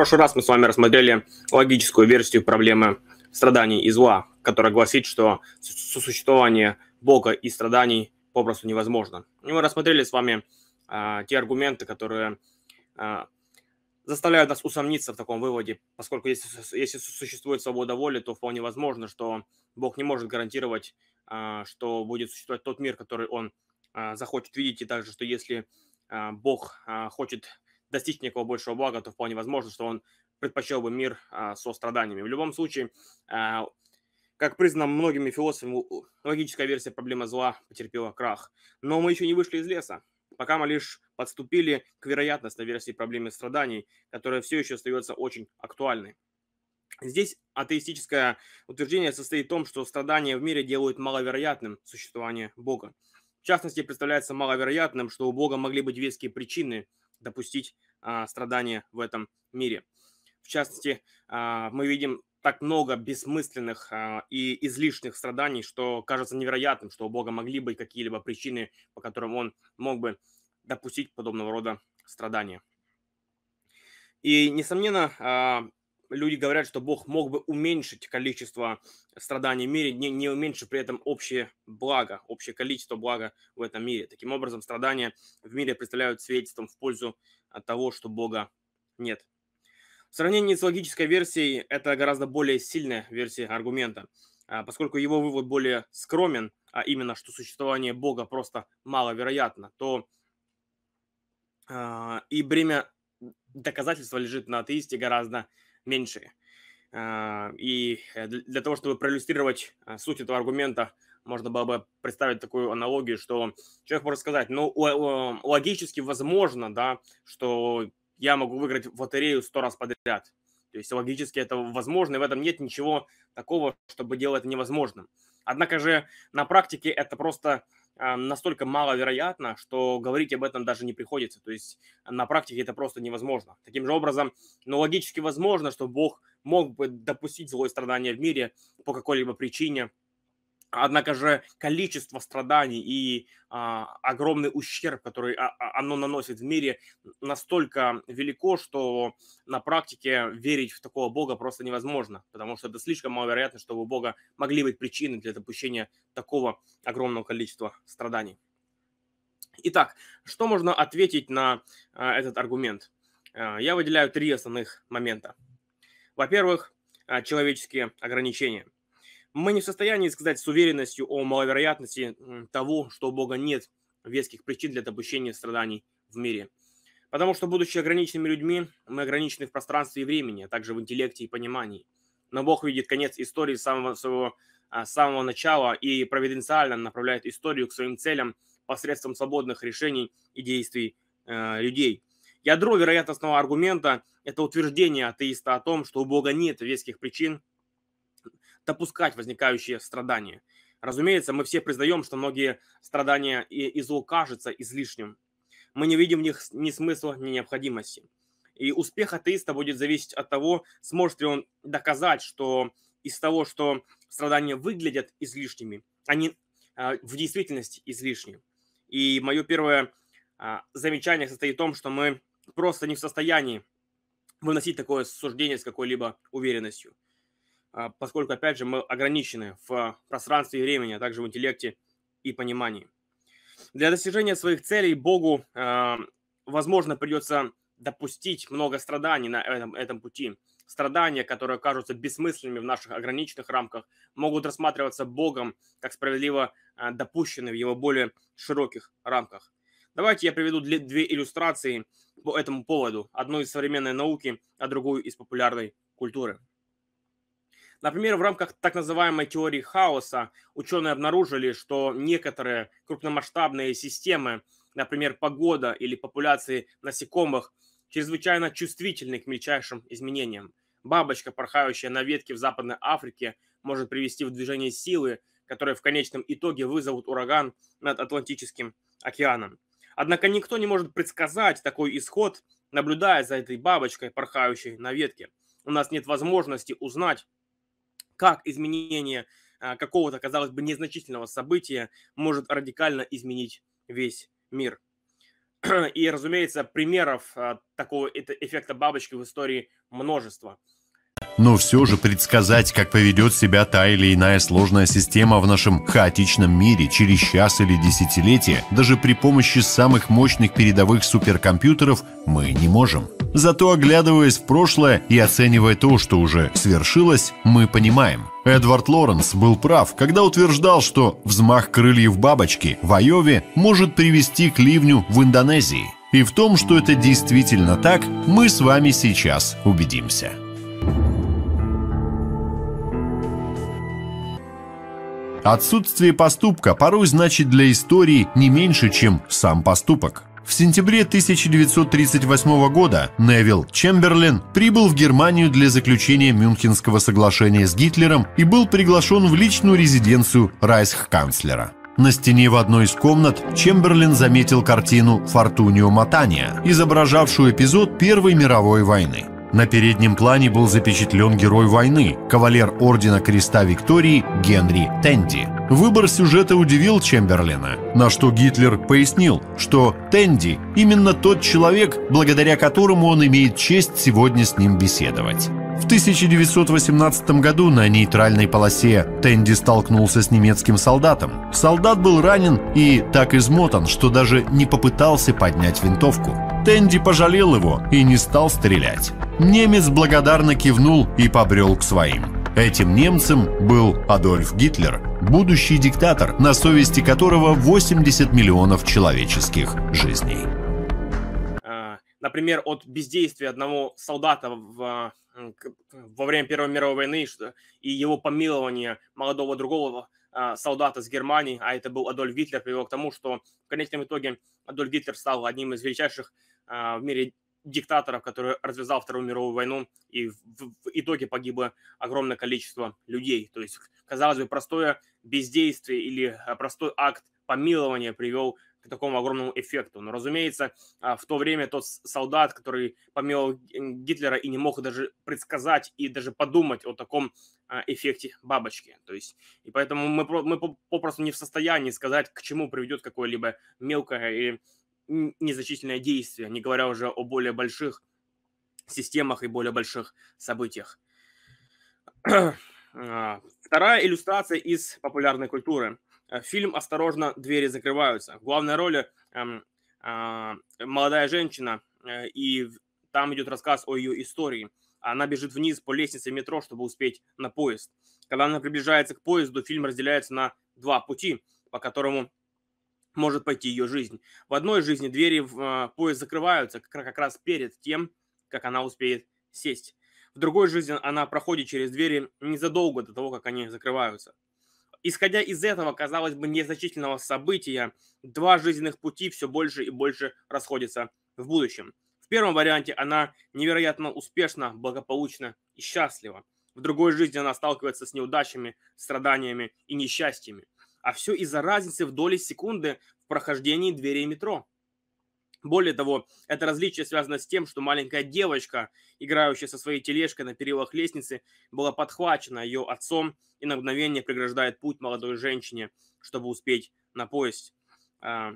прошлый раз мы с вами рассмотрели логическую версию проблемы страданий и зла, которая гласит, что сосуществование Бога и страданий попросту невозможно. И мы рассмотрели с вами а, те аргументы, которые а, заставляют нас усомниться в таком выводе, поскольку если, если существует свобода воли, то вполне возможно, что Бог не может гарантировать, а, что будет существовать тот мир, который Он а, захочет видеть, и также, что если а, Бог а, хочет достичь некого большего блага, то вполне возможно, что он предпочел бы мир а, со страданиями. В любом случае, а, как признано многими философами, логическая версия проблемы зла потерпела крах. Но мы еще не вышли из леса, пока мы лишь подступили к вероятностной версии проблемы страданий, которая все еще остается очень актуальной. Здесь атеистическое утверждение состоит в том, что страдания в мире делают маловероятным существование Бога. В частности, представляется маловероятным, что у Бога могли быть веские причины допустить а, страдания в этом мире. В частности, а, мы видим так много бессмысленных а, и излишних страданий, что кажется невероятным, что у Бога могли быть какие-либо причины, по которым Он мог бы допустить подобного рода страдания. И, несомненно, люди говорят, что Бог мог бы уменьшить количество страданий в мире, не, не уменьшив при этом общее благо, общее количество блага в этом мире. Таким образом, страдания в мире представляют свидетельством в пользу того, что Бога нет. В сравнении с логической версией, это гораздо более сильная версия аргумента, а, поскольку его вывод более скромен, а именно, что существование Бога просто маловероятно, то а, и бремя доказательства лежит на атеисте гораздо меньшие. А, и э, для того, чтобы проиллюстрировать а, суть этого аргумента, можно было бы представить такую аналогию, что человек может сказать, ну, логически возможно, да, что я могу выиграть в лотерею сто раз подряд. То есть логически это возможно, и в этом нет ничего такого, чтобы делать это невозможным. Однако же на практике это просто настолько маловероятно, что говорить об этом даже не приходится. То есть на практике это просто невозможно. Таким же образом, ну, логически возможно, что Бог мог бы допустить злое страдание в мире по какой-либо причине, Однако же количество страданий и а, огромный ущерб, который а, а, оно наносит в мире, настолько велико, что на практике верить в такого Бога просто невозможно, потому что это слишком маловероятно, чтобы у Бога могли быть причины для допущения такого огромного количества страданий. Итак, что можно ответить на а, этот аргумент? А, я выделяю три основных момента. Во-первых, а, человеческие ограничения – мы не в состоянии сказать с уверенностью о маловероятности того, что у Бога нет веских причин для допущения страданий в мире. Потому что, будучи ограниченными людьми, мы ограничены в пространстве и времени, а также в интеллекте и понимании. Но Бог видит конец истории с самого своего а, с самого начала и провиденциально направляет историю к своим целям посредством свободных решений и действий э, людей. Ядро вероятностного аргумента – это утверждение атеиста о том, что у Бога нет веских причин допускать возникающие страдания. Разумеется, мы все признаем, что многие страдания и, и зло кажутся излишним. Мы не видим в них ни смысла, ни необходимости. И успех атеиста будет зависеть от того, сможет ли он доказать, что из того, что страдания выглядят излишними, они а, в действительности излишни. И мое первое а, замечание состоит в том, что мы просто не в состоянии выносить такое суждение с какой-либо уверенностью. А, поскольку, опять же, мы ограничены в пространстве и времени, а также в интеллекте и понимании. Для достижения своих целей Богу, а, возможно, придется допустить много страданий на этом, этом пути. Страдания, которые кажутся бессмысленными в наших ограниченных рамках, могут рассматриваться Богом как справедливо а, допущенные в его более широких рамках. Давайте я приведу две иллюстрации по этому поводу. Одну из современной науки, а другую из популярной культуры. Например, в рамках так называемой теории хаоса ученые обнаружили, что некоторые крупномасштабные системы, например, погода или популяции насекомых, чрезвычайно чувствительны к мельчайшим изменениям. Бабочка, порхающая на ветке в Западной Африке, может привести в движение силы, которые в конечном итоге вызовут ураган над Атлантическим океаном. Однако никто не может предсказать такой исход, наблюдая за этой бабочкой, порхающей на ветке. У нас нет возможности узнать, как изменение а, какого-то, казалось бы, незначительного события может радикально изменить весь мир. И, разумеется, примеров такого эффекта бабочки в истории множество. Но все же предсказать, как поведет себя та или иная сложная система в нашем хаотичном мире через час или десятилетие, даже при помощи самых мощных передовых суперкомпьютеров, мы не можем. Зато оглядываясь в прошлое и оценивая то, что уже свершилось, мы понимаем. Эдвард Лоренс был прав, когда утверждал, что взмах крыльев бабочки в Айове может привести к ливню в Индонезии. И в том, что это действительно так, мы с вами сейчас убедимся. Отсутствие поступка порой значит для истории не меньше, чем сам поступок. В сентябре 1938 года Невил Чемберлен прибыл в Германию для заключения Мюнхенского соглашения с Гитлером и был приглашен в личную резиденцию райхканцлера. На стене в одной из комнат Чемберлен заметил картину «Фортунио Матания», изображавшую эпизод Первой мировой войны. На переднем плане был запечатлен герой войны, кавалер Ордена Креста Виктории Генри Тенди. Выбор сюжета удивил Чемберлина, на что Гитлер пояснил, что Тенди – именно тот человек, благодаря которому он имеет честь сегодня с ним беседовать. В 1918 году на нейтральной полосе Тенди столкнулся с немецким солдатом. Солдат был ранен и так измотан, что даже не попытался поднять винтовку. Тенди пожалел его и не стал стрелять. Немец благодарно кивнул и побрел к своим. Этим немцем был Адольф Гитлер, будущий диктатор, на совести которого 80 миллионов человеческих жизней. А, например, от бездействия одного солдата в, во время Первой мировой войны и его помилования молодого другого а, солдата с Германии, а это был Адольф Гитлер, привело к тому, что в конечном итоге Адольф Гитлер стал одним из величайших в мире диктаторов, который развязал Вторую мировую войну, и в, в итоге погибло огромное количество людей. То есть, казалось бы, простое бездействие или а, простой акт помилования привел к такому огромному эффекту. Но, разумеется, а, в то время тот солдат, который помиловал Гитлера и не мог даже предсказать и даже подумать о таком эффекте бабочки. То есть, и поэтому мы, мы попросту не в состоянии сказать, к чему приведет какое-либо мелкое или незначительное действие, не говоря уже о более больших системах и более больших событиях. А, вторая иллюстрация из популярной культуры. Э, фильм «Осторожно, двери закрываются». В главной роли эм, э, молодая женщина, э, и там идет рассказ о ее истории. Она бежит вниз по лестнице метро, чтобы успеть на поезд. Когда она приближается к поезду, фильм разделяется на два пути, по которому может пойти ее жизнь. В одной жизни двери в а, поезд закрываются как раз перед тем, как она успеет сесть. В другой жизни она проходит через двери незадолго до того, как они закрываются. Исходя из этого, казалось бы, незначительного события, два жизненных пути все больше и больше расходятся в будущем. В первом варианте она невероятно успешна, благополучна и счастлива. В другой жизни она сталкивается с неудачами, страданиями и несчастьями а все из-за разницы в доли секунды в прохождении дверей метро. Более того, это различие связано с тем, что маленькая девочка, играющая со своей тележкой на перилах лестницы, была подхвачена ее отцом и на мгновение преграждает путь молодой женщине, чтобы успеть на поезд, а,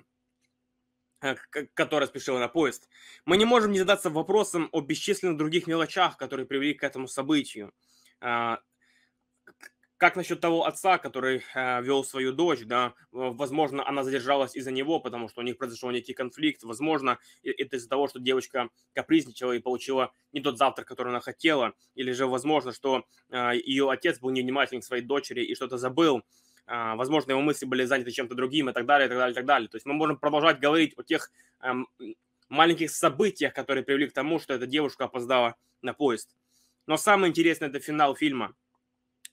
а, которая спешила на поезд. Мы не можем не задаться вопросом о бесчисленных других мелочах, которые привели к этому событию. Как насчет того отца, который э, вел свою дочь, да, возможно, она задержалась из-за него, потому что у них произошел некий конфликт, возможно, это из-за того, что девочка капризничала и получила не тот завтрак, который она хотела, или же, возможно, что э, ее отец был невнимателен к своей дочери и что-то забыл, э, возможно, его мысли были заняты чем-то другим и так далее, и так далее, и так далее. То есть мы можем продолжать говорить о тех э, маленьких событиях, которые привели к тому, что эта девушка опоздала на поезд. Но самое интересное – это финал фильма –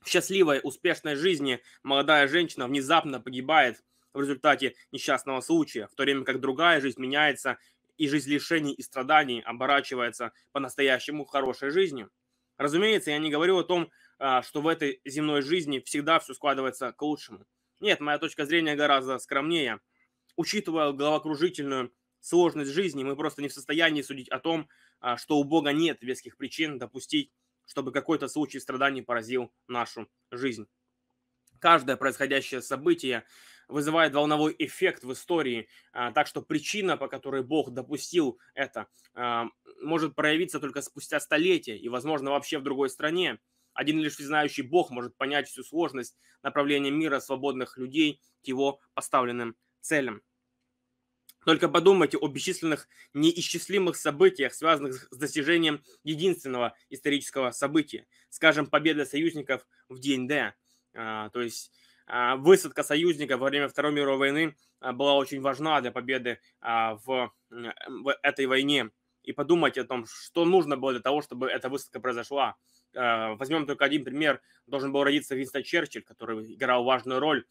в счастливой, успешной жизни молодая женщина внезапно погибает в результате несчастного случая, в то время как другая жизнь меняется, и жизнь лишений и страданий оборачивается по-настоящему хорошей жизнью. Разумеется, я не говорю о том, а, что в этой земной жизни всегда все складывается к лучшему. Нет, моя точка зрения гораздо скромнее. Учитывая головокружительную сложность жизни, мы просто не в состоянии судить о том, а, что у Бога нет веских причин допустить чтобы какой-то случай страданий поразил нашу жизнь. Каждое происходящее событие вызывает волновой эффект в истории, а, так что причина, по которой Бог допустил это, а, может проявиться только спустя столетия и, возможно, вообще в другой стране. Один лишь знающий Бог может понять всю сложность направления мира свободных людей к его поставленным целям. Только подумайте о бесчисленных неисчислимых событиях, связанных с достижением единственного исторического события, скажем, победы союзников в день Д. А, то есть а, высадка союзников во время Второй мировой войны а, была очень важна для победы в этой войне. И подумайте о том, что нужно было для того, чтобы эта высадка произошла. Возьмем только один пример. Должен был родиться Винстон Черчилль, который играл важную роль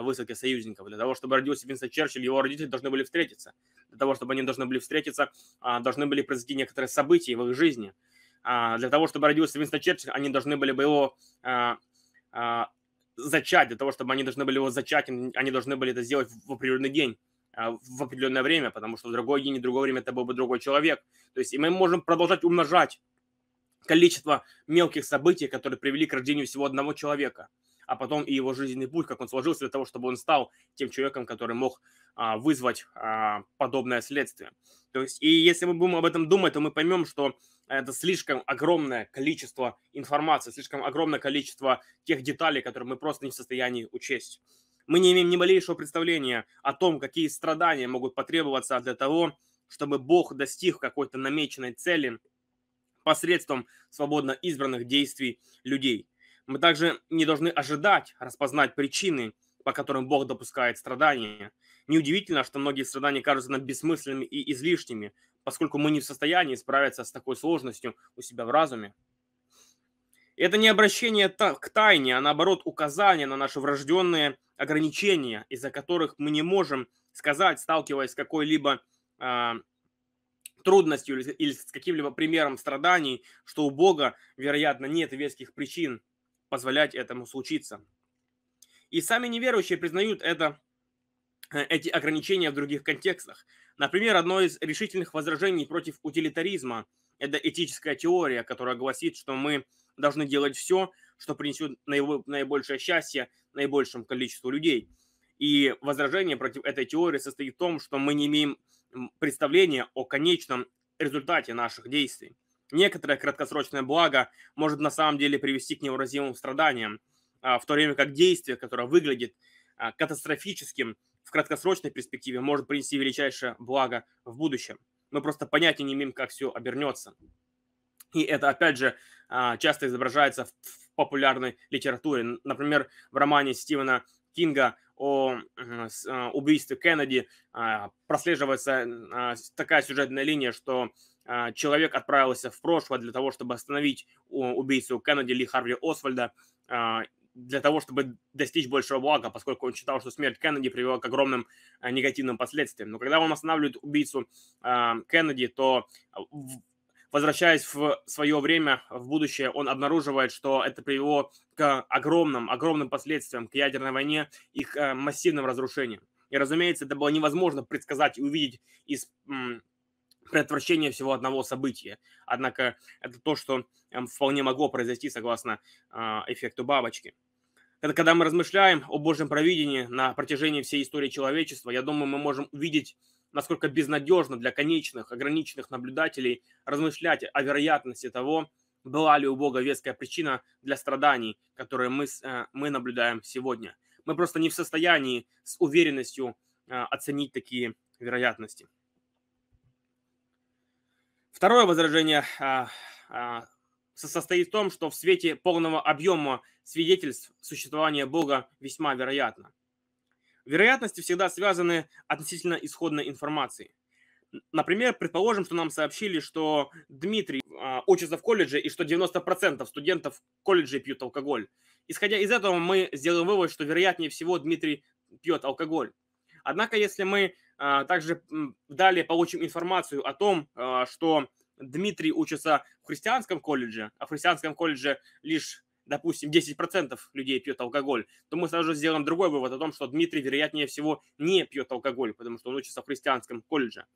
высадке союзников. Для того, чтобы родился Винстон Черчилль, его родители должны были встретиться. Для того, чтобы они должны были встретиться, а, должны были произойти некоторые события в их жизни. А, для того, чтобы родился Винстон Черчилль, они должны были бы его а, зачать. Для того, чтобы они должны были его зачать, они должны были это сделать в определенный день в определенное время, потому что в другой день и другое время это был бы другой человек. То есть и мы можем продолжать умножать количество мелких событий, которые привели к рождению всего одного человека а потом и его жизненный путь, как он сложился для того, чтобы он стал тем человеком, который мог а, вызвать а, подобное следствие. То есть, и если мы будем об этом думать, то мы поймем, что это слишком огромное количество информации, слишком огромное количество тех деталей, которые мы просто не в состоянии учесть. Мы не имеем ни малейшего представления о том, какие страдания могут потребоваться для того, чтобы Бог достиг какой-то намеченной цели посредством свободно избранных действий людей. Мы также не должны ожидать распознать причины, по которым Бог допускает страдания. Неудивительно, что многие страдания кажутся нам бессмысленными и излишними, поскольку мы не в состоянии справиться с такой сложностью у себя в разуме. Это не обращение к тайне, а наоборот указание на наши врожденные ограничения, из-за которых мы не можем сказать, сталкиваясь с какой-либо э, трудностью или, или с каким-либо примером страданий, что у Бога, вероятно, нет веских причин позволять этому случиться. И сами неверующие признают это, э, эти ограничения в других контекстах. Например, одно из решительных возражений против утилитаризма – это этическая теория, которая гласит, что мы должны делать все, что принесет наибольшее счастье наибольшему количеству людей. И возражение против этой теории состоит в том, что мы не имеем представления о конечном результате наших действий некоторое краткосрочное благо может на самом деле привести к невыразимым страданиям, а, в то время как действие, которое выглядит а, катастрофическим в краткосрочной перспективе, может принести величайшее благо в будущем. Мы просто понятия не имеем, как все обернется. И это, опять же, а, часто изображается в популярной литературе. Например, в романе Стивена Кинга о убийстве Кеннеди прослеживается такая сюжетная линия, что человек отправился в прошлое для того, чтобы остановить убийцу Кеннеди Ли Харви Освальда, а, для того, чтобы достичь большего блага, поскольку он считал, что смерть Кеннеди привела к огромным а, негативным последствиям. Но когда он останавливает убийцу Кеннеди, то возвращаясь в свое время, в будущее, он обнаруживает, что это привело к огромным, огромным последствиям, к ядерной войне и к массивным разрушениям. И, разумеется, это было невозможно предсказать и увидеть из предотвращение всего одного события. Однако это то, что эм, вполне могло произойти согласно а, эффекту бабочки. Это когда мы размышляем о Божьем провидении на протяжении всей истории человечества, я думаю, мы можем увидеть, насколько безнадежно для конечных, ограниченных наблюдателей размышлять о вероятности того, была ли у Бога веская причина для страданий, которые мы, э, мы наблюдаем сегодня. Мы просто не в состоянии с уверенностью а, оценить такие вероятности. Второе возражение а, а, состоит в том, что в свете полного объема свидетельств существования Бога весьма вероятно. Вероятности всегда связаны относительно исходной информации. Например, предположим, что нам сообщили, что Дмитрий а, учится в колледже и что 90% студентов колледжа пьют алкоголь. Исходя из этого, мы сделаем вывод, что вероятнее всего Дмитрий пьет алкоголь. Однако, если мы также далее получим информацию о том, а, что Дмитрий учится в христианском колледже, а в христианском колледже лишь допустим, 10% людей пьет алкоголь, то мы сразу же сделаем другой вывод о том, что Дмитрий, вероятнее всего, не пьет алкоголь, потому что он учится в христианском колледже.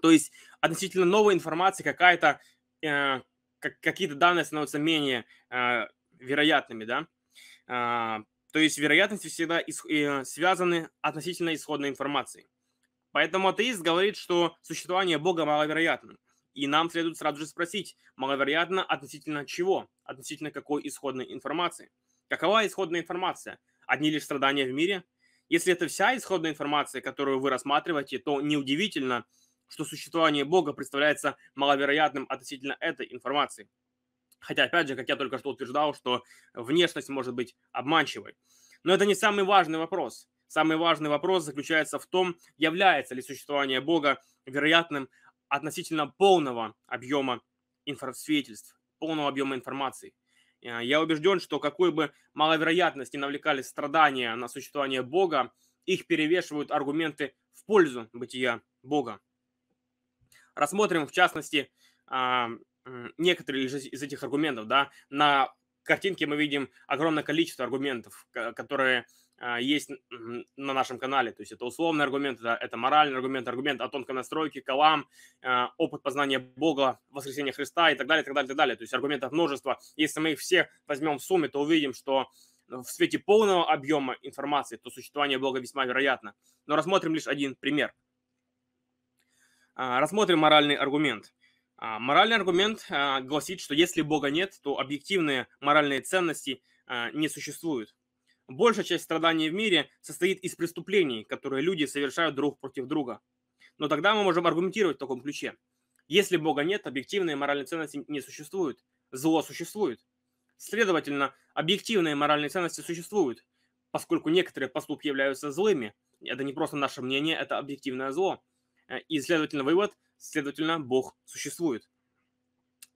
То есть относительно новой информации какая-то, э, какие-то данные становятся менее э, вероятными, да. Э, То есть вероятности всегда э, связаны относительно исходной информации. Поэтому атеист говорит, что существование Бога маловероятно. И нам следует сразу же спросить, маловероятно относительно чего? Относительно какой исходной информации? Какова исходная информация? Одни лишь страдания в мире? Если это вся исходная информация, которую вы рассматриваете, то неудивительно, что существование Бога представляется маловероятным относительно этой информации. Хотя, опять же, как я только что утверждал, что внешность может быть обманчивой. Но это не самый важный вопрос. Самый важный вопрос заключается в том, является ли существование Бога вероятным относительно полного объема инфосвидетельств, полного объема информации. Э, я убежден, что какой бы маловероятность ни навлекали страдания на существование Бога, их перевешивают аргументы в пользу бытия Бога. Рассмотрим, в частности, а, некоторые из этих аргументов. Да? На картинке мы видим огромное количество аргументов, которые есть на нашем канале. То есть это условный аргумент, это, это моральный аргумент, аргумент о тонкой настройке, калам, а, опыт познания Бога, воскресения Христа и так далее, и так далее, и так далее. То есть аргументов множество. Если мы их все возьмем в сумме, то увидим, что в свете полного объема информации, то существование Бога весьма вероятно. Но рассмотрим лишь один пример. Рассмотрим моральный аргумент. А, моральный аргумент а, гласит, что если Бога нет, то объективные моральные ценности а, не существуют. Большая часть страданий в мире состоит из преступлений, которые люди совершают друг против друга. Но тогда мы можем аргументировать в таком ключе. Если Бога нет, объективные моральные ценности не существуют. Зло существует. Следовательно, объективные моральные ценности существуют, поскольку некоторые поступки являются злыми. Это не просто наше мнение, это объективное зло. Э, и, следовательно, вывод следовательно, Бог существует.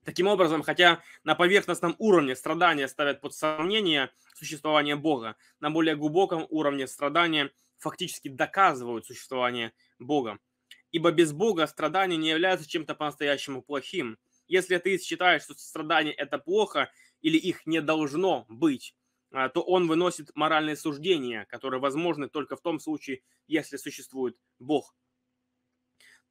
Таким образом, хотя на поверхностном уровне страдания ставят под сомнение существование Бога, на более глубоком уровне страдания фактически доказывают существование Бога. Ибо без Бога страдания не являются чем-то по-настоящему плохим. Если ты считаешь, что страдания – это плохо или их не должно быть, а, то он выносит моральные суждения, которые возможны только в том случае, если существует Бог.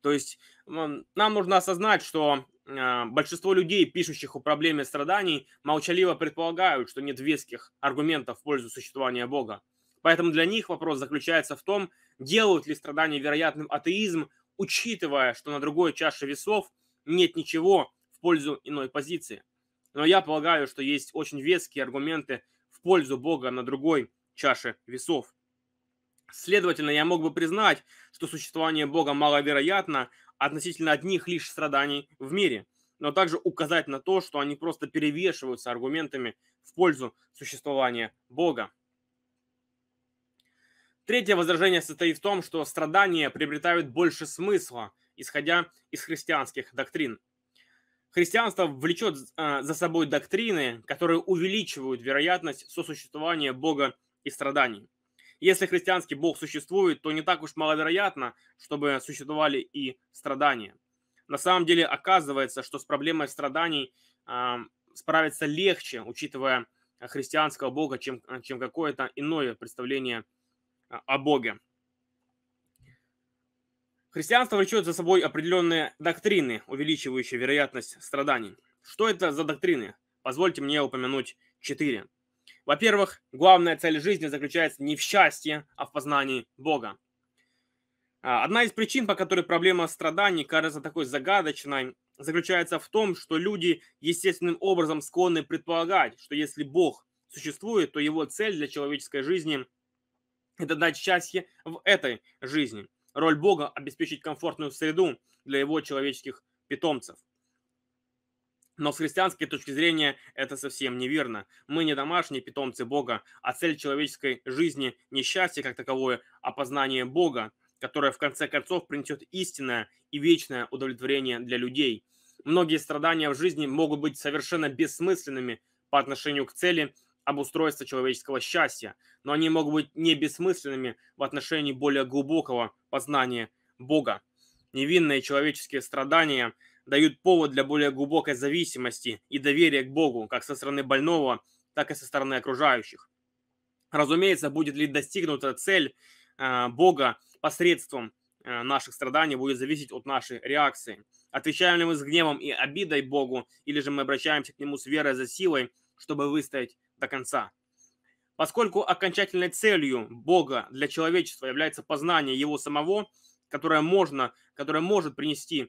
То есть нам нужно осознать, что а, большинство людей, пишущих о проблеме страданий, молчаливо предполагают, что нет веских аргументов в пользу существования Бога. Поэтому для них вопрос заключается в том, делают ли страдания вероятным атеизм, учитывая, что на другой чаше весов нет ничего в пользу иной позиции. Но я полагаю, что есть очень веские аргументы в пользу Бога на другой чаше весов. Следовательно, я мог бы признать, что существование Бога маловероятно относительно одних лишь страданий в мире, но также указать на то, что они просто перевешиваются аргументами в пользу существования Бога. Третье возражение состоит в том, что страдания приобретают больше смысла, исходя из христианских доктрин. Христианство влечет а, за собой доктрины, которые увеличивают вероятность сосуществования Бога и страданий. Если христианский Бог существует, то не так уж маловероятно, чтобы существовали и страдания. На самом деле оказывается, что с проблемой страданий э, справиться легче, учитывая христианского Бога, чем, чем какое-то иное представление о Боге. Христианство влечет за собой определенные доктрины, увеличивающие вероятность страданий. Что это за доктрины? Позвольте мне упомянуть четыре. Во-первых, главная цель жизни заключается не в счастье, а в познании Бога. А, одна из причин, по которой проблема страданий кажется такой загадочной, заключается в том, что люди естественным образом склонны предполагать, что если Бог существует, то его цель для человеческой жизни – это дать счастье в этой жизни. Роль Бога – обеспечить комфортную среду для его человеческих питомцев. Но с христианской точки зрения это совсем неверно. Мы не домашние питомцы Бога, а цель человеческой жизни не счастье как таковое, а познание Бога, которое в конце концов принесет истинное и вечное удовлетворение для людей. Многие страдания в жизни могут быть совершенно бессмысленными по отношению к цели обустройства человеческого счастья, но они могут быть не бессмысленными в отношении более глубокого познания Бога. Невинные человеческие страдания – дают повод для более глубокой зависимости и доверия к Богу, как со стороны больного, так и со стороны окружающих. Разумеется, будет ли достигнута цель э, Бога посредством э, наших страданий, будет зависеть от нашей реакции. Отвечаем ли мы с гневом и обидой Богу, или же мы обращаемся к Нему с верой за силой, чтобы выстоять до конца. Поскольку окончательной целью Бога для человечества является познание Его самого, которое, можно, которое может принести а,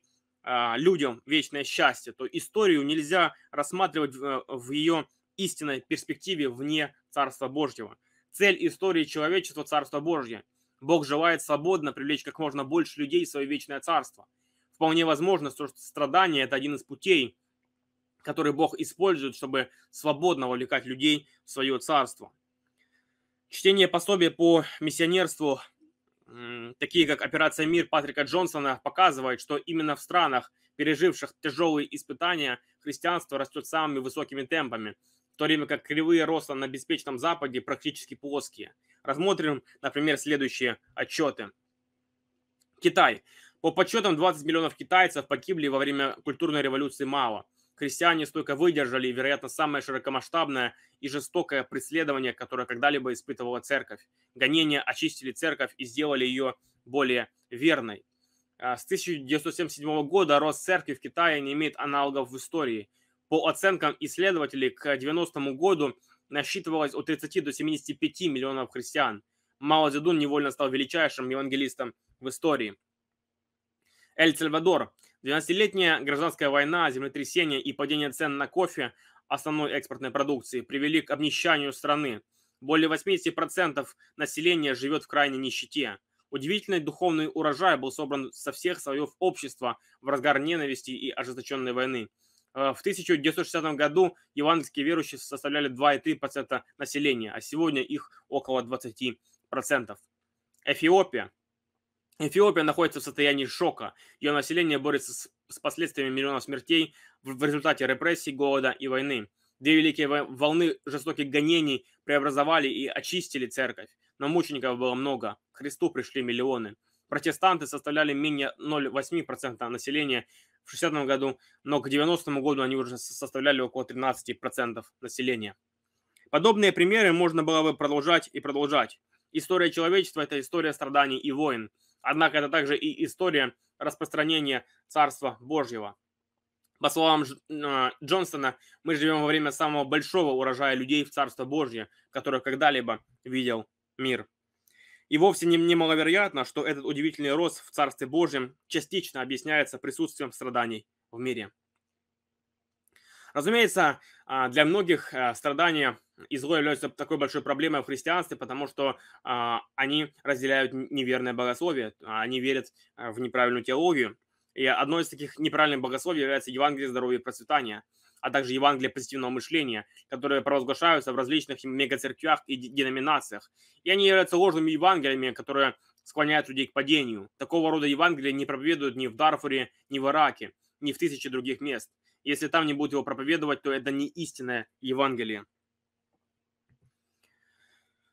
людям вечное счастье, то историю нельзя рассматривать в, в ее истинной перспективе вне Царства Божьего. Цель истории человечества – Царство Божье. Бог желает свободно привлечь как можно больше людей в свое вечное Царство. Вполне возможно, что страдание – это один из путей, который Бог использует, чтобы свободно вовлекать людей в свое Царство. Чтение пособия по миссионерству, такие как «Операция Мир» Патрика Джонсона, показывает, что именно в странах, переживших тяжелые испытания, христианство растет самыми высокими темпами, в то время как кривые роста на беспечном Западе практически плоские. Рассмотрим, например, следующие отчеты. Китай. По подсчетам, 20 миллионов китайцев погибли во время культурной революции Мао – Христиане столько выдержали, вероятно, самое широкомасштабное и жестокое преследование, которое когда-либо испытывала церковь. Гонения очистили церковь и сделали ее более верной. А, с 1977 года рост церкви в Китае не имеет аналогов в истории. По оценкам исследователей, к 90 году насчитывалось от 30 до 75 миллионов христиан. Мао Цзэдун невольно стал величайшим евангелистом в истории. Эль-Сальвадор 12-летняя гражданская война, землетрясение и падение цен на кофе, основной экспортной продукции, привели к обнищанию страны. Более 80% населения живет в крайней нищете. Удивительный духовный урожай был собран со всех слоев общества в разгар ненависти и ожесточенной войны. Э, в 1960 году евангельские верующие составляли 2,3% населения, а сегодня их около 20%. Эфиопия Эфиопия находится в состоянии шока. Ее население борется с, с последствиями миллионов смертей в, в результате репрессий, голода и войны. Две великие волны жестоких гонений преобразовали и очистили церковь. Но мучеников было много. К Христу пришли миллионы. Протестанты составляли менее 0,8% населения в 60 году, но к 90 году они уже составляли около 13% населения. Подобные примеры можно было бы продолжать и продолжать. История человечества – это история страданий и войн. Однако это также и история распространения Царства Божьего. По словам а, Джонсона, мы живем во время самого большого урожая людей в Царство Божье, которое когда-либо видел мир. И вовсе не немаловероятно, что этот удивительный рост в Царстве Божьем частично объясняется присутствием страданий в мире. Разумеется, а, для многих а, страдания и зло являются такой большой проблемой в христианстве, потому что а, они разделяют неверное богословие, они верят в неправильную теологию. И одно из таких неправильных богословий является Евангелие здоровья и процветания, а также Евангелие позитивного мышления, которые провозглашаются в различных мегацерквях и деноминациях. И они являются ложными Евангелиями, которые склоняют людей к падению. Такого рода Евангелия не проповедуют ни в Дарфуре, ни в Ираке, ни в тысячи других мест. Если там не будут его проповедовать, то это не истинное Евангелие.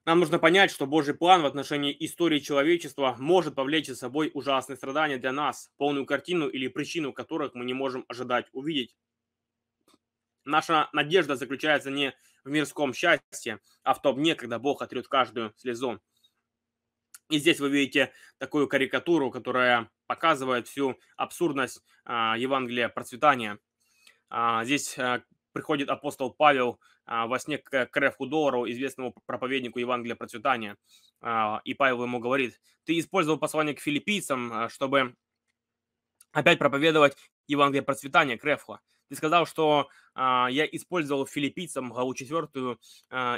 Нам нужно понять, что Божий план в отношении истории человечества может повлечь за собой ужасные страдания для нас, полную картину или причину которых мы не можем ожидать увидеть. Наша надежда заключается не в мирском счастье, а в том дне, когда Бог отрет каждую слезу. И здесь вы видите такую карикатуру, которая показывает всю абсурдность а, Евангелия процветания – здесь а, приходит апостол Павел а, во сне к Крефу Доллару, известному проповеднику Евангелия процветания. И Павел ему говорит, ты использовал послание к филиппийцам, чтобы опять проповедовать Евангелие процветания Крефла. Ты сказал, что я использовал филиппийцам главу 4,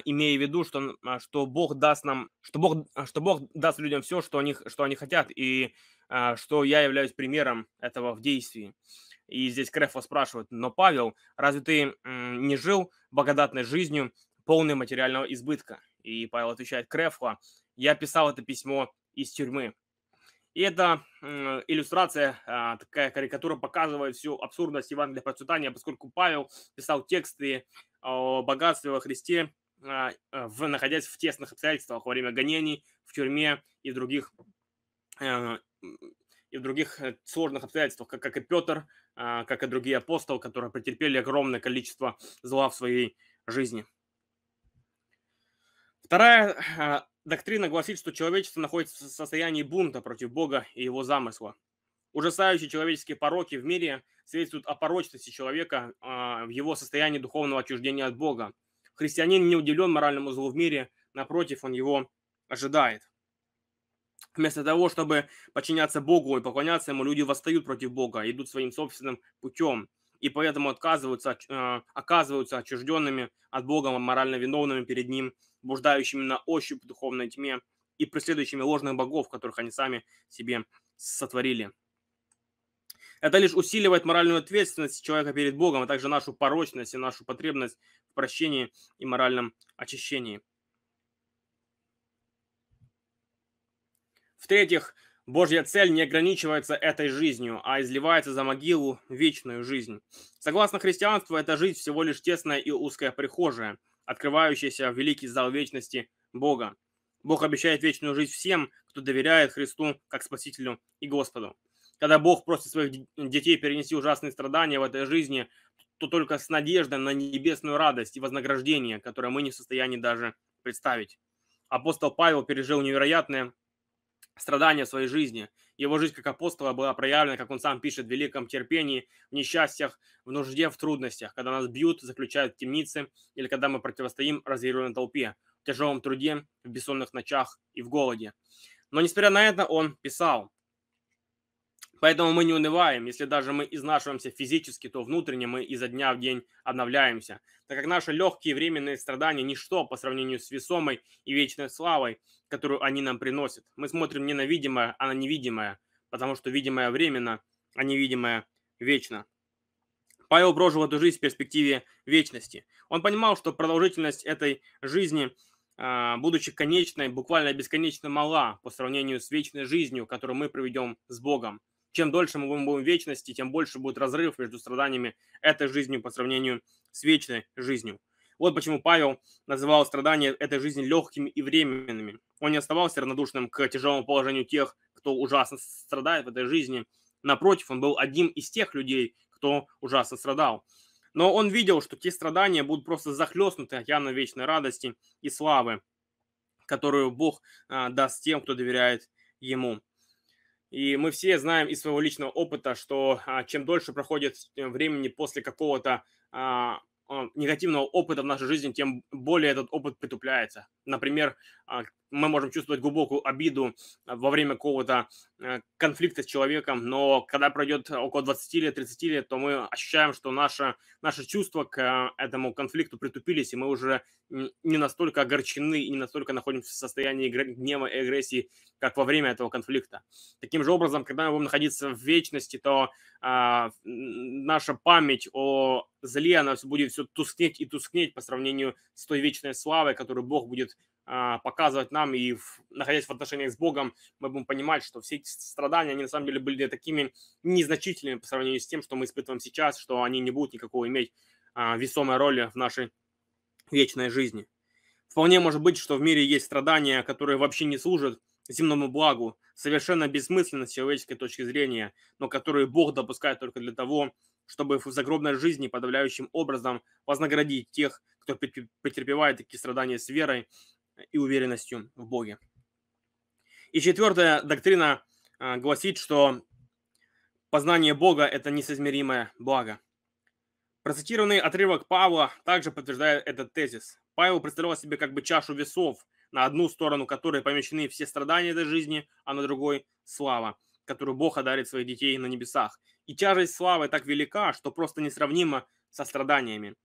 имея в виду, что, что Бог даст нам, что Бог, что Бог даст людям все, что они, что они хотят, и что я являюсь примером этого в действии. И здесь Крефа спрашивает, но Павел, разве ты не жил благодатной жизнью, полной материального избытка? И Павел отвечает, Крефа, я писал это письмо из тюрьмы. И эта иллюстрация, а, такая карикатура показывает всю абсурдность Евангелия процветания, поскольку Павел писал тексты о богатстве во Христе, а, в, находясь в тесных обстоятельствах во время гонений, в тюрьме и других, э, и в других э, сложных обстоятельствах, как, как и Петр, а, как и другие апостолы, которые претерпели огромное количество зла в своей жизни. Вторая а, доктрина гласит, что человечество находится в состоянии бунта против Бога и его замысла. Ужасающие человеческие пороки в мире свидетельствуют о порочности человека а, в его состоянии духовного отчуждения от Бога. Христианин не удивлен моральному злу в мире, Напротив, он его ожидает. Вместо того, чтобы подчиняться Богу и поклоняться Ему, люди восстают против Бога, идут своим собственным путем и поэтому отказываются, э, оказываются отчужденными от Бога, морально виновными перед Ним, блуждающими на ощупь в духовной тьме и преследующими ложных богов, которых они сами себе сотворили. Это лишь усиливает моральную ответственность человека перед Богом, а также нашу порочность и нашу потребность в прощении и моральном очищении. В-третьих, Божья цель не ограничивается этой жизнью, а изливается за могилу вечную жизнь. Согласно христианству, эта жизнь всего лишь тесная и узкая прихожая, открывающаяся в великий зал вечности Бога. Бог обещает вечную жизнь всем, кто доверяет Христу как Спасителю и Господу. Когда Бог просит своих детей перенести ужасные страдания в этой жизни, то только с надеждой на небесную радость и вознаграждение, которое мы не в состоянии даже представить. Апостол Павел пережил невероятное страдания в своей жизни. Его жизнь как апостола была проявлена, как он сам пишет, в великом терпении, в несчастьях, в нужде, в трудностях, когда нас бьют, заключают в темнице, или когда мы противостоим разъяренной толпе, в тяжелом труде, в бессонных ночах и в голоде. Но, несмотря на это, он писал, Поэтому мы не унываем. Если даже мы изнашиваемся физически, то внутренне мы изо дня в день обновляемся. Так как наши легкие временные страдания – ничто по сравнению с весомой и вечной славой, которую они нам приносят. Мы смотрим не на видимое, а на невидимое, потому что видимое временно, а невидимое вечно. Павел прожил эту жизнь в перспективе вечности. Он понимал, что продолжительность этой жизни, а, будучи конечной, буквально бесконечно мала по сравнению с вечной жизнью, которую мы проведем с Богом чем дольше мы будем в вечности, тем больше будет разрыв между страданиями этой жизнью по сравнению с вечной жизнью. Вот почему Павел называл страдания этой жизни легкими и временными. Он не оставался равнодушным к тяжелому положению тех, кто ужасно страдает в этой жизни. Напротив, он был одним из тех людей, кто ужасно страдал. Но он видел, что те страдания будут просто захлестнуты океаном вечной радости и славы, которую Бог а, даст тем, кто доверяет Ему. И мы все знаем из своего личного опыта, что а, чем дольше проходит э, времени после какого-то а, негативного опыта в нашей жизни, тем более этот опыт притупляется. Например, а, мы можем чувствовать глубокую обиду во время какого-то конфликта с человеком, но когда пройдет около 20 лет, 30 лет, то мы ощущаем, что наше, наши чувства к этому конфликту притупились, и мы уже не настолько огорчены и не настолько находимся в состоянии гнева и агрессии, как во время этого конфликта. Таким же образом, когда мы будем находиться в вечности, то а, наша память о зле, она будет все тускнеть и тускнеть по сравнению с той вечной славой, которую Бог будет показывать нам, и в, находясь в отношениях с Богом, мы будем понимать, что все эти страдания, они на самом деле были такими незначительными по сравнению с тем, что мы испытываем сейчас, что они не будут никакого иметь а, весомой роли в нашей вечной жизни. Вполне может быть, что в мире есть страдания, которые вообще не служат земному благу, совершенно бессмысленно с человеческой точки зрения, но которые Бог допускает только для того, чтобы в загробной жизни подавляющим образом вознаградить тех, кто претерпевает такие страдания с верой и уверенностью в Боге. И четвертая доктрина а, гласит, что познание Бога – это несоизмеримое благо. Процитированный отрывок Павла также подтверждает этот тезис. Павел представлял себе как бы чашу весов, на одну сторону которой помещены все страдания этой жизни, а на другой – слава, которую Бог одарит своих детей на небесах. И тяжесть славы так велика, что просто несравнима со страданиями.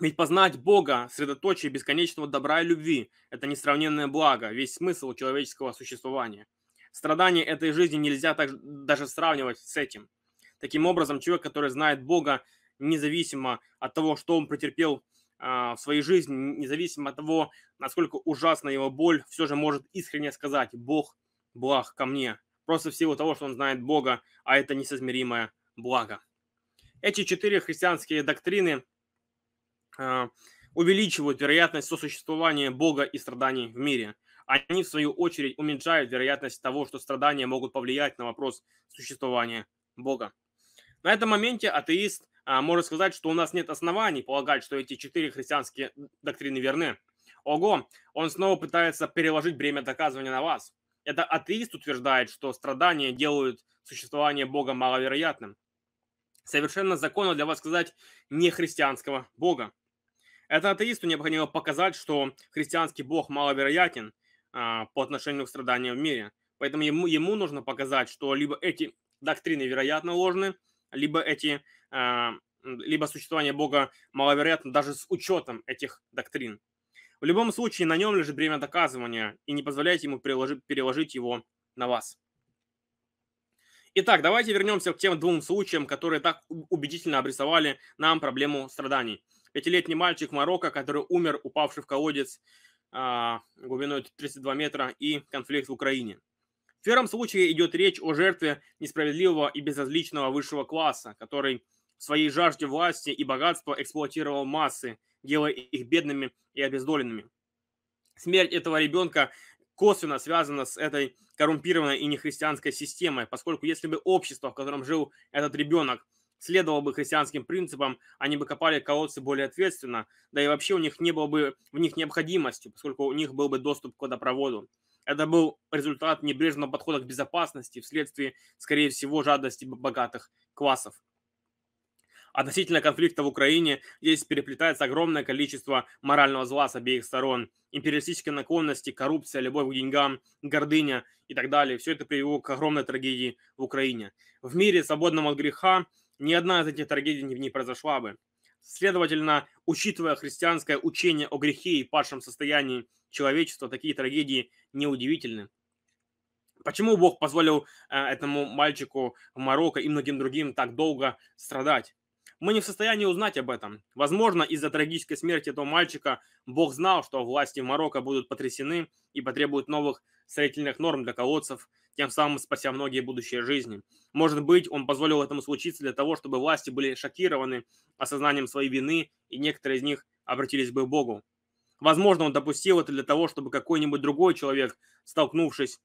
Ведь познать Бога, средоточие бесконечного добра и любви – это несравненное благо, весь смысл человеческого существования. Страдания этой жизни нельзя так, даже сравнивать с этим. Таким образом, человек, который знает Бога, независимо от того, что он претерпел а, в своей жизни, независимо от того, насколько ужасна его боль, все же может искренне сказать «Бог благ ко мне», просто в силу того, что он знает Бога, а это несоизмеримое благо. Эти четыре христианские доктрины – увеличивают вероятность сосуществования Бога и страданий в мире. Они, в свою очередь, уменьшают вероятность того, что страдания могут повлиять на вопрос существования Бога. На этом моменте атеист а, может сказать, что у нас нет оснований полагать, что эти четыре христианские доктрины верны. Ого, он снова пытается переложить бремя доказывания на вас. Это атеист утверждает, что страдания делают существование Бога маловероятным. Совершенно законно для вас сказать не христианского Бога. Это атеисту необходимо показать, что христианский бог маловероятен а, по отношению к страданиям в мире. Поэтому ему, ему нужно показать, что либо эти доктрины вероятно ложны, либо эти а, либо существование Бога маловероятно даже с учетом этих доктрин. В любом случае, на нем лежит бремя доказывания, и не позволяйте ему переложить, переложить его на вас. Итак, давайте вернемся к тем двум случаям, которые так убедительно обрисовали нам проблему страданий. Пятилетний мальчик Марокко, который умер, упавший в колодец а, глубиной 32 метра, и конфликт в Украине. В первом случае идет речь о жертве несправедливого и безразличного высшего класса, который в своей жажде власти и богатства эксплуатировал массы, делая их бедными и обездоленными. Смерть этого ребенка косвенно связана с этой коррумпированной и нехристианской системой, поскольку если бы общество, в котором жил этот ребенок, следовало бы христианским принципам, они бы копали колодцы более ответственно, да и вообще у них не было бы в них необходимости, поскольку у них был бы доступ к водопроводу. Это был результат небрежного подхода к безопасности вследствие, скорее всего, жадности богатых классов. Относительно конфликта в Украине здесь переплетается огромное количество морального зла с обеих сторон. Империалистические наклонности, коррупция, любовь к деньгам, гордыня и так далее. Все это привело к огромной трагедии в Украине. В мире, свободном от греха, ни одна из этих трагедий не произошла бы. Следовательно, учитывая христианское учение о грехе и падшем состоянии человечества, такие трагедии неудивительны. Почему Бог позволил э, этому мальчику в Марокко и многим другим так долго страдать? Мы не в состоянии узнать об этом. Возможно, из-за трагической смерти этого мальчика Бог знал, что власти Марокко будут потрясены и потребуют новых строительных норм для колодцев, тем самым спася многие будущие жизни. Может быть, он позволил этому случиться для того, чтобы власти были шокированы осознанием своей вины, и некоторые из них обратились бы к Богу. Возможно, он допустил это для того, чтобы какой-нибудь другой человек, столкнувшись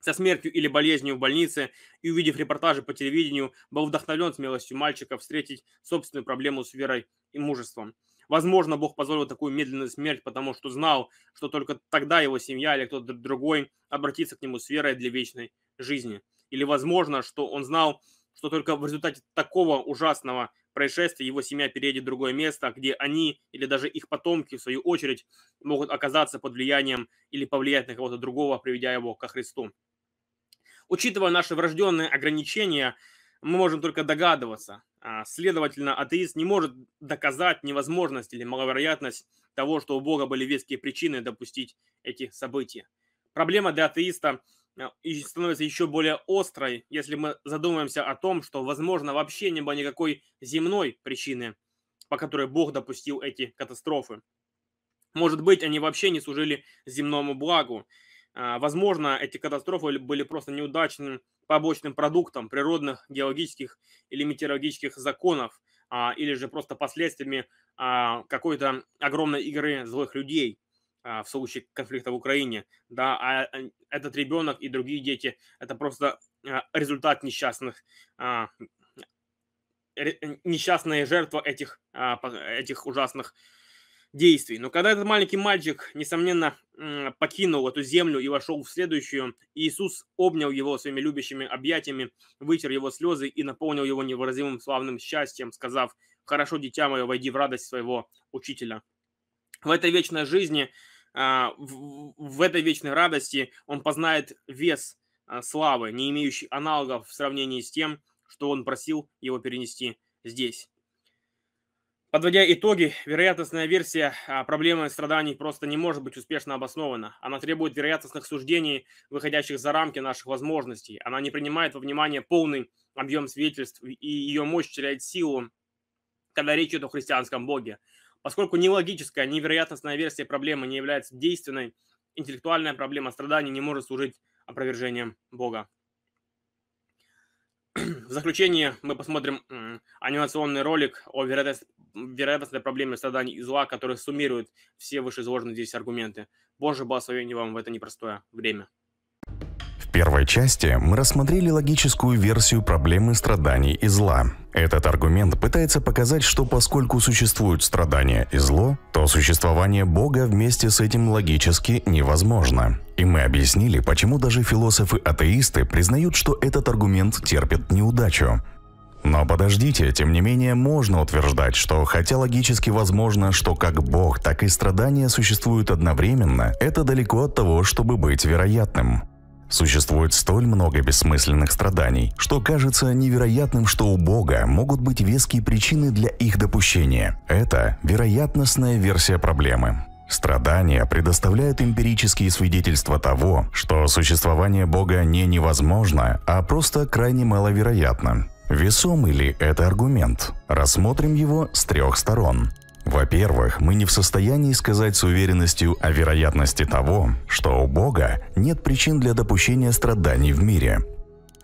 со смертью или болезнью в больнице и, увидев репортажи по телевидению, был вдохновлен смелостью мальчика встретить собственную проблему с верой и мужеством. Возможно, Бог позволил такую медленную смерть, потому что знал, что только тогда его семья или кто-то другой обратится к нему с верой для вечной жизни. Или, возможно, что он знал, что только в результате такого ужасного происшествия его семья переедет в другое место, где они или даже их потомки, в свою очередь, могут оказаться под влиянием или повлиять на кого-то другого, приведя его ко Христу. Учитывая наши врожденные ограничения, мы можем только догадываться. А, следовательно, атеист не может доказать невозможность или маловероятность того, что у Бога были веские причины допустить эти события. Проблема для атеиста а, становится еще более острой, если мы задумаемся о том, что, возможно, вообще не было никакой земной причины, по которой Бог допустил эти катастрофы. Может быть, они вообще не служили земному благу, возможно, эти катастрофы были просто неудачным побочным продуктом природных, геологических или метеорологических законов, а, или же просто последствиями а, какой-то огромной игры злых людей в случае конфликта в Украине. Да, а этот ребенок и другие дети – это просто результат несчастных несчастная жертва этих, этих ужасных действий. Но когда этот маленький мальчик, несомненно, покинул эту землю и вошел в следующую, Иисус обнял его своими любящими объятиями, вытер его слезы и наполнил его невыразимым славным счастьем, сказав, «Хорошо, дитя мое, войди в радость своего учителя». В этой вечной жизни, а, в этой вечной радости он познает вес а, славы, не имеющий аналогов в сравнении с тем, что он просил его перенести здесь. Подводя итоги, вероятностная версия а, проблемы страданий просто не может быть успешно обоснована. Она требует вероятностных суждений, выходящих за рамки наших возможностей. Она не принимает во внимание полный объем свидетельств, и ее мощь теряет силу, когда речь идет о христианском Боге. Поскольку ни логическая, вероятностная версия проблемы не является действенной, интеллектуальная проблема страданий не может служить опровержением Бога. В заключение мы посмотрим анимационный ролик о вероятностной проблеме страданий и зла, который суммирует все вышеизложенные здесь аргументы. Боже, благословение вам в это непростое время. Первой части мы рассмотрели логическую версию проблемы страданий и зла. Этот аргумент пытается показать, что поскольку существуют страдания и зло, то существование Бога вместе с этим логически невозможно. И мы объяснили, почему даже философы-атеисты признают, что этот аргумент терпит неудачу. Но подождите, тем не менее, можно утверждать, что хотя логически возможно, что как Бог, так и страдания существуют одновременно, это далеко от того, чтобы быть вероятным. Существует столь много бессмысленных страданий, что кажется невероятным, что у Бога могут быть веские причины для их допущения. Это вероятностная версия проблемы. Страдания предоставляют эмпирические свидетельства того, что существование Бога не невозможно, а просто крайне маловероятно. Весомый ли это аргумент? Рассмотрим его с трех сторон. Во-первых, мы не в состоянии сказать с уверенностью о вероятности того, что у Бога нет причин для допущения страданий в мире.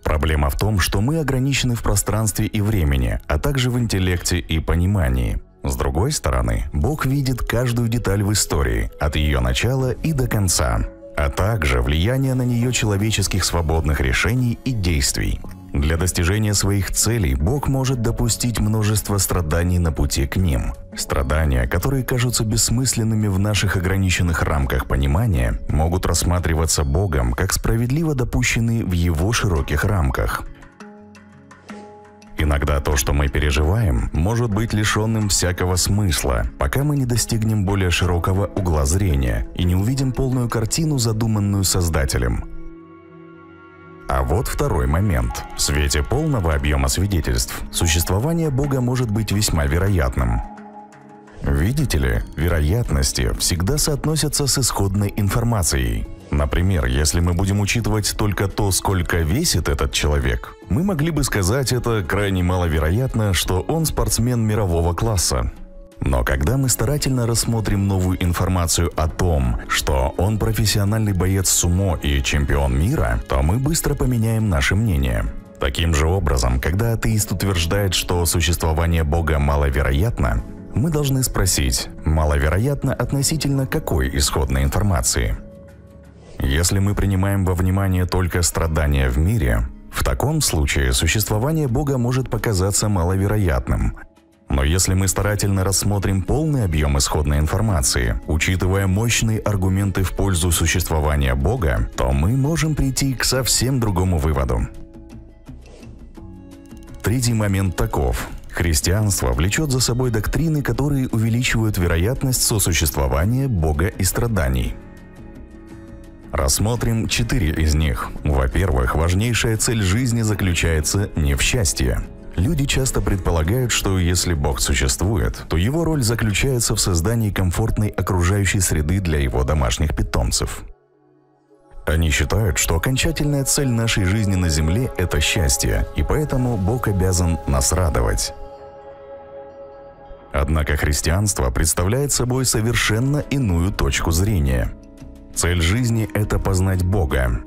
Проблема в том, что мы ограничены в пространстве и времени, а также в интеллекте и понимании. С другой стороны, Бог видит каждую деталь в истории, от ее начала и до конца, а также влияние на нее человеческих свободных решений и действий. Для достижения своих целей Бог может допустить множество страданий на пути к ним. Страдания, которые кажутся бессмысленными в наших ограниченных рамках понимания, могут рассматриваться Богом как справедливо допущенные в Его широких рамках. Иногда то, что мы переживаем, может быть лишенным всякого смысла, пока мы не достигнем более широкого угла зрения и не увидим полную картину, задуманную Создателем. А вот второй момент. В свете полного объема свидетельств существование Бога может быть весьма вероятным. Видите ли, вероятности всегда соотносятся с исходной информацией. Например, если мы будем учитывать только то, сколько весит этот человек, мы могли бы сказать это крайне маловероятно, что он спортсмен мирового класса. Но когда мы старательно рассмотрим новую информацию о том, что он профессиональный боец сумо и чемпион мира, то мы быстро поменяем наше мнение. Таким же образом, когда атеист утверждает, что существование Бога маловероятно, мы должны спросить, маловероятно относительно какой исходной информации. Если мы принимаем во внимание только страдания в мире, в таком случае существование Бога может показаться маловероятным – но если мы старательно рассмотрим полный объем исходной информации, учитывая мощные аргументы в пользу существования Бога, то мы можем прийти к совсем другому выводу. Третий момент таков. Христианство влечет за собой доктрины, которые увеличивают вероятность сосуществования Бога и страданий. Рассмотрим четыре из них. Во-первых, важнейшая цель жизни заключается не в счастье. Люди часто предполагают, что если Бог существует, то его роль заключается в создании комфортной окружающей среды для его домашних питомцев. Они считают, что окончательная цель нашей жизни на Земле – это счастье, и поэтому Бог обязан нас радовать. Однако христианство представляет собой совершенно иную точку зрения. Цель жизни – это познать Бога,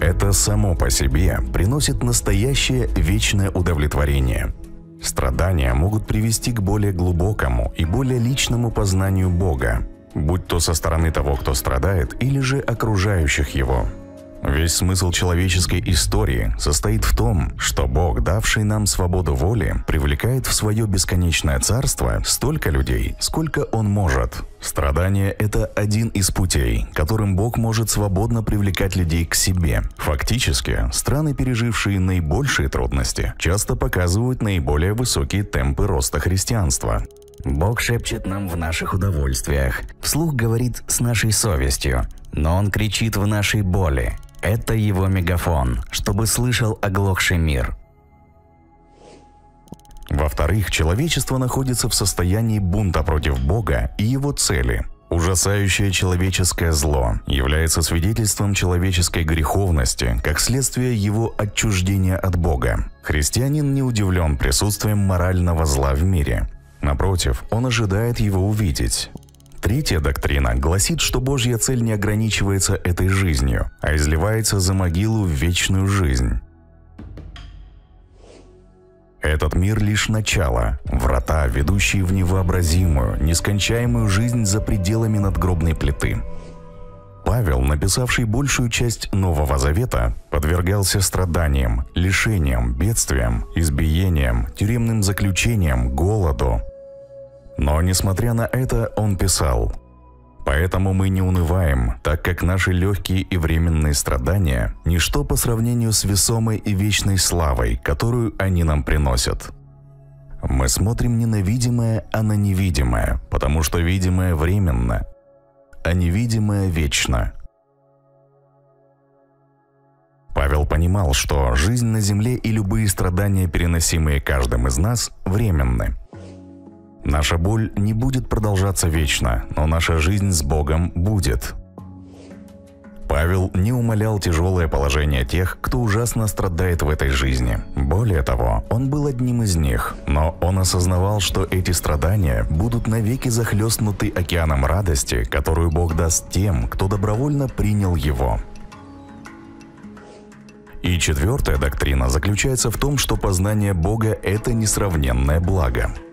это само по себе приносит настоящее вечное удовлетворение. Страдания могут привести к более глубокому и более личному познанию Бога, будь то со стороны того, кто страдает, или же окружающих его – Весь смысл человеческой истории состоит в том, что Бог, давший нам свободу воли, привлекает в свое бесконечное царство столько людей, сколько Он может. Страдание – это один из путей, которым Бог может свободно привлекать людей к себе. Фактически, страны, пережившие наибольшие трудности, часто показывают наиболее высокие темпы роста христианства. Бог шепчет нам в наших удовольствиях, вслух говорит с нашей совестью, но Он кричит в нашей боли, это его мегафон, чтобы слышал оглохший мир. Во-вторых, человечество находится в состоянии бунта против Бога и его цели. Ужасающее человеческое зло является свидетельством человеческой греховности, как следствие его отчуждения от Бога. Христианин не удивлен присутствием морального зла в мире. Напротив, он ожидает его увидеть. Третья доктрина гласит, что Божья цель не ограничивается этой жизнью, а изливается за могилу в вечную жизнь. Этот мир лишь начало, врата, ведущие в невообразимую, нескончаемую жизнь за пределами надгробной плиты. Павел, написавший большую часть Нового Завета, подвергался страданиям, лишениям, бедствиям, избиениям, тюремным заключениям, голоду, но, несмотря на это, он писал Поэтому мы не унываем, так как наши легкие и временные страдания – ничто по сравнению с весомой и вечной славой, которую они нам приносят. Мы смотрим не на видимое, а на невидимое, потому что видимое временно, а невидимое вечно. Павел понимал, что жизнь на земле и любые страдания, переносимые каждым из нас, временны. Наша боль не будет продолжаться вечно, но наша жизнь с Богом будет. Павел не умолял тяжелое положение тех, кто ужасно страдает в этой жизни. Более того, он был одним из них, но он осознавал, что эти страдания будут навеки захлестнуты океаном радости, которую Бог даст тем, кто добровольно принял его. И четвертая доктрина заключается в том, что познание Бога – это несравненное благо –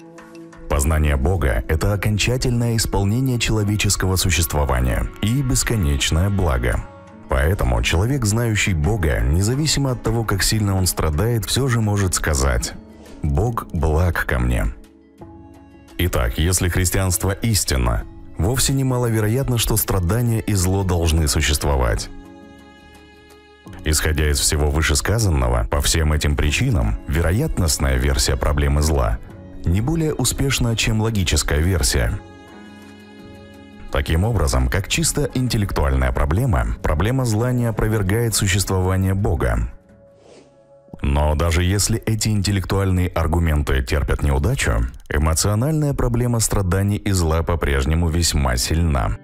Познание Бога – это окончательное исполнение человеческого существования и бесконечное благо. Поэтому человек, знающий Бога, независимо от того, как сильно он страдает, все же может сказать «Бог благ ко мне». Итак, если христианство истинно, вовсе не маловероятно, что страдания и зло должны существовать. Исходя из всего вышесказанного, по всем этим причинам, вероятностная версия проблемы зла – не более успешна, чем логическая версия. Таким образом, как чисто интеллектуальная проблема, проблема зла не опровергает существование Бога. Но даже если эти интеллектуальные аргументы терпят неудачу, эмоциональная проблема страданий и зла по-прежнему весьма сильна.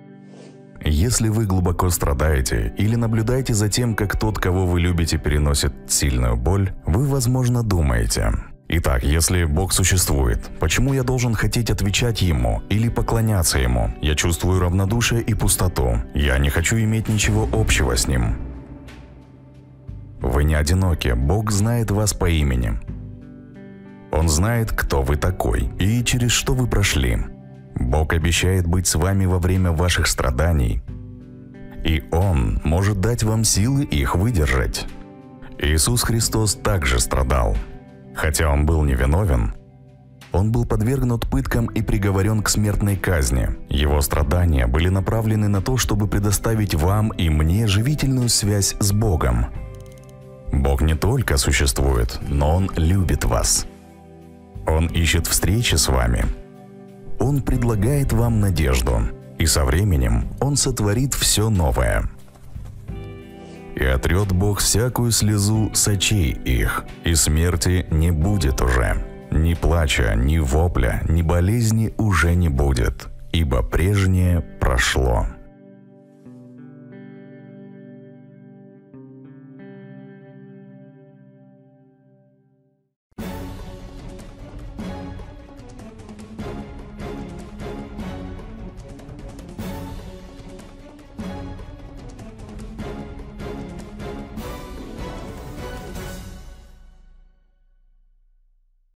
Если вы глубоко страдаете или наблюдаете за тем, как тот, кого вы любите, переносит сильную боль, вы, возможно, думаете – Итак, если Бог существует, почему я должен хотеть отвечать Ему или поклоняться Ему? Я чувствую равнодушие и пустоту. Я не хочу иметь ничего общего с Ним. Вы не одиноки, Бог знает вас по имени. Он знает, кто вы такой и через что вы прошли. Бог обещает быть с вами во время ваших страданий, и Он может дать вам силы их выдержать. Иисус Христос также страдал – Хотя он был невиновен, он был подвергнут пыткам и приговорен к смертной казни. Его страдания были направлены на то, чтобы предоставить вам и мне живительную связь с Богом. Бог не только существует, но Он любит вас. Он ищет встречи с вами. Он предлагает вам надежду. И со временем Он сотворит все новое – и отрет Бог всякую слезу с очей их, и смерти не будет уже. Ни плача, ни вопля, ни болезни уже не будет, ибо прежнее прошло».